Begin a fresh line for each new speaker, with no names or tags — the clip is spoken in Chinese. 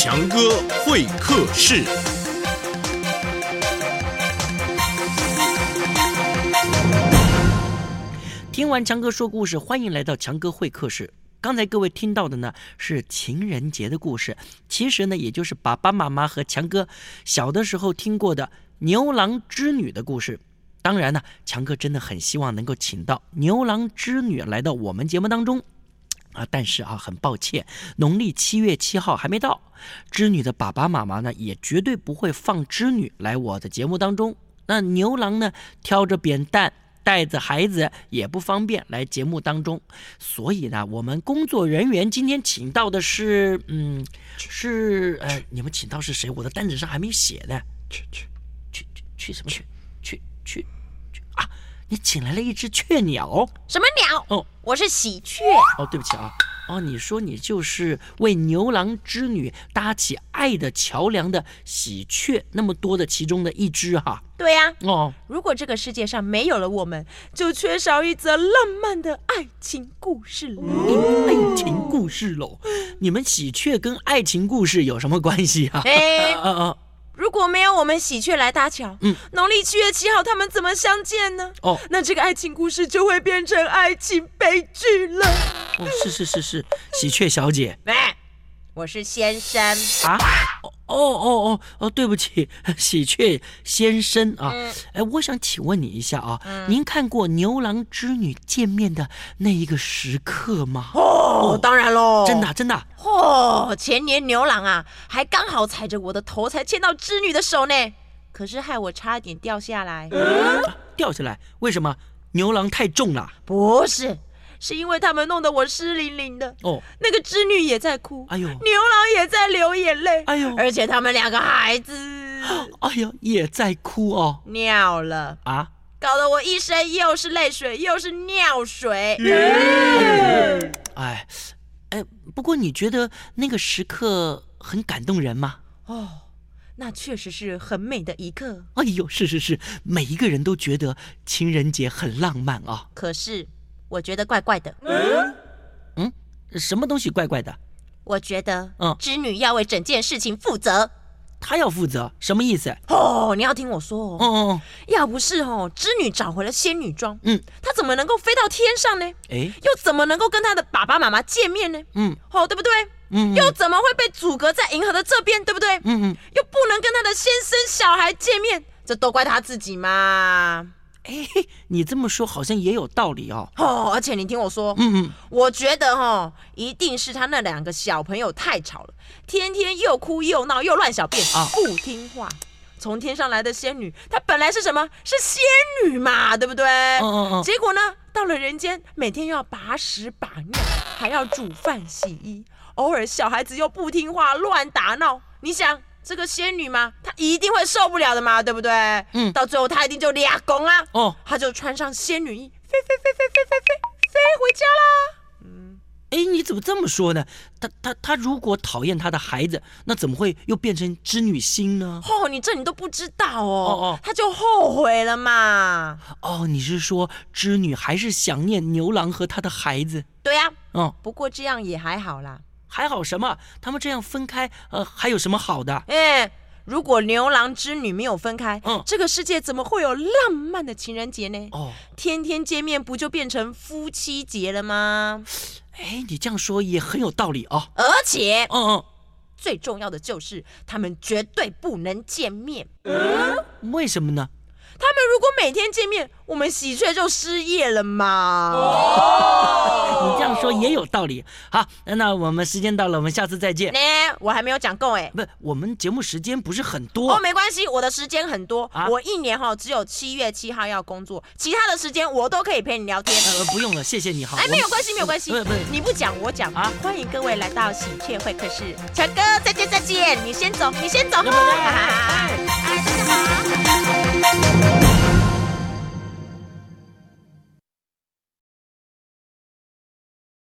强哥会客室。
听完强哥说故事，欢迎来到强哥会客室。刚才各位听到的呢是情人节的故事，其实呢也就是爸爸妈妈和强哥小的时候听过的牛郎织女的故事。当然呢，强哥真的很希望能够请到牛郎织女来到我们节目当中。啊，但是啊，很抱歉，农历七月七号还没到，织女的爸爸妈妈呢，也绝对不会放织女来我的节目当中。那牛郎呢，挑着扁担，带着孩子，也不方便来节目当中。所以呢，我们工作人员今天请到的是，嗯，是呃，你们请到是谁？我的单子上还没写呢。
去去
去去去什么去？去去！你请来了一只雀鸟。
什么鸟？
哦
我是喜鹊。
哦，对不起啊。哦，你说你就是为牛郎织女搭起爱的桥梁的喜鹊，那么多的其中的一只哈。
对呀、
哦，
如果这个世界上没有了我们，就缺少一则浪漫的爱情故事了。
爱情故事喽。你们喜鹊跟爱情故事有什么关系啊？
哎
啊啊
如果没有我们喜鹊来搭桥，
嗯
农历七月七号他们怎么相见呢？
哦
那这个爱情故事就会变成爱情悲剧了。
哦，是是是是，喜鹊小姐
哎，我是先生。
啊。哦哦哦哦哦，对不起，喜鹊先生啊。
嗯
哎，我想请问你一下啊，您看过牛郎织女见面的那一个时刻吗？
哦，当然喽，
真的啊、真的啊、
哦，前年牛郎啊，还刚好踩着我的头才牵到织女的手呢，可是害我差点掉下来。
掉下来？为什么？牛郎太重了。
不是，是因为他们弄得我湿淋淋的。
哦，
那个织女也在哭，
哎呦，
牛郎也在流眼泪，
哎呦，
而且他们两个孩子
哎呦，也在哭哦。
尿了，
啊，
搞得我一身又是泪水又是尿水。
哎，哎，不过你觉得那个时刻很感动人吗？
哦，那确实是很美的一刻。
哎呦，是是是，每一个人都觉得情人节很浪漫啊。
可是我觉得怪怪的，嗯
什么东西怪怪的？
我觉得
嗯
织女要为整件事情负责。
她要负责，什么意思？
哦，你要听我说
哦
哦，
哦，
要不是哦，织女找回了仙女装，
嗯，
她怎么能够飞到天上呢？
哎，
又怎么能够跟她的爸爸妈妈见面呢？
嗯
哦，对不对？
嗯，
又怎么会被阻隔在银河的这边，对不对？
嗯嗯，
又不能跟她的先生小孩见面，这都怪她自己嘛。
哎，你这么说好像也有道理哦。
哦，而且你听我说，
嗯嗯，
我觉得哈、一定是他那两个小朋友太吵了，天天又哭又闹又乱小便，
啊
不听话。从天上来的仙女，她本来是什么？是仙女嘛，对不对？
嗯嗯嗯，
结果呢，到了人间，每天又要把屎把尿，还要煮饭洗衣，偶尔小孩子又不听话乱打闹，你想这个仙女嘛，她一定会受不了的嘛，对不对？
嗯
到最后她一定就俩拱啊，
哦，
她就穿上仙女衣，飞飞飞飞飞飞飞飞回家啦。
嗯哎，你怎么这么说呢？她她她如果讨厌她的孩子，那怎么会又变成织女星呢？
哦，你这你都不知道哦，
哦哦
她就后悔了嘛。
哦，你是说织女还是想念牛郎和他的孩子？
对呀、
哦，
不过这样也还好啦。
还好什么？他们这样分开，呃，还有什么好的？
哎，如果牛郎织女没有分开，
嗯
这个世界怎么会有浪漫的情人节呢？
哦，
天天见面不就变成夫妻节了吗？
哎，你这样说也很有道理哦。
而且
嗯嗯，
最重要的就是，他们绝对不能见面。
为什么呢？
他们如果每天见面，我们喜鹊就失业了嘛。
你这样说也有道理。好，那我们时间到了，我们下次再见。
呢，我还没有讲够哎。
不，我们节目时间不是很多。
哦，没关系，我的时间很多，
啊
我一年哈只有七月七号要工作，其他的时间我都可以陪你聊天。
呃，不用了，谢谢你。好，
哎，
我
没有关系，没有关系
不不，
你不讲我讲
啊
欢迎各位来到喜鹊会客室，强哥再见再见，你先走，你先走。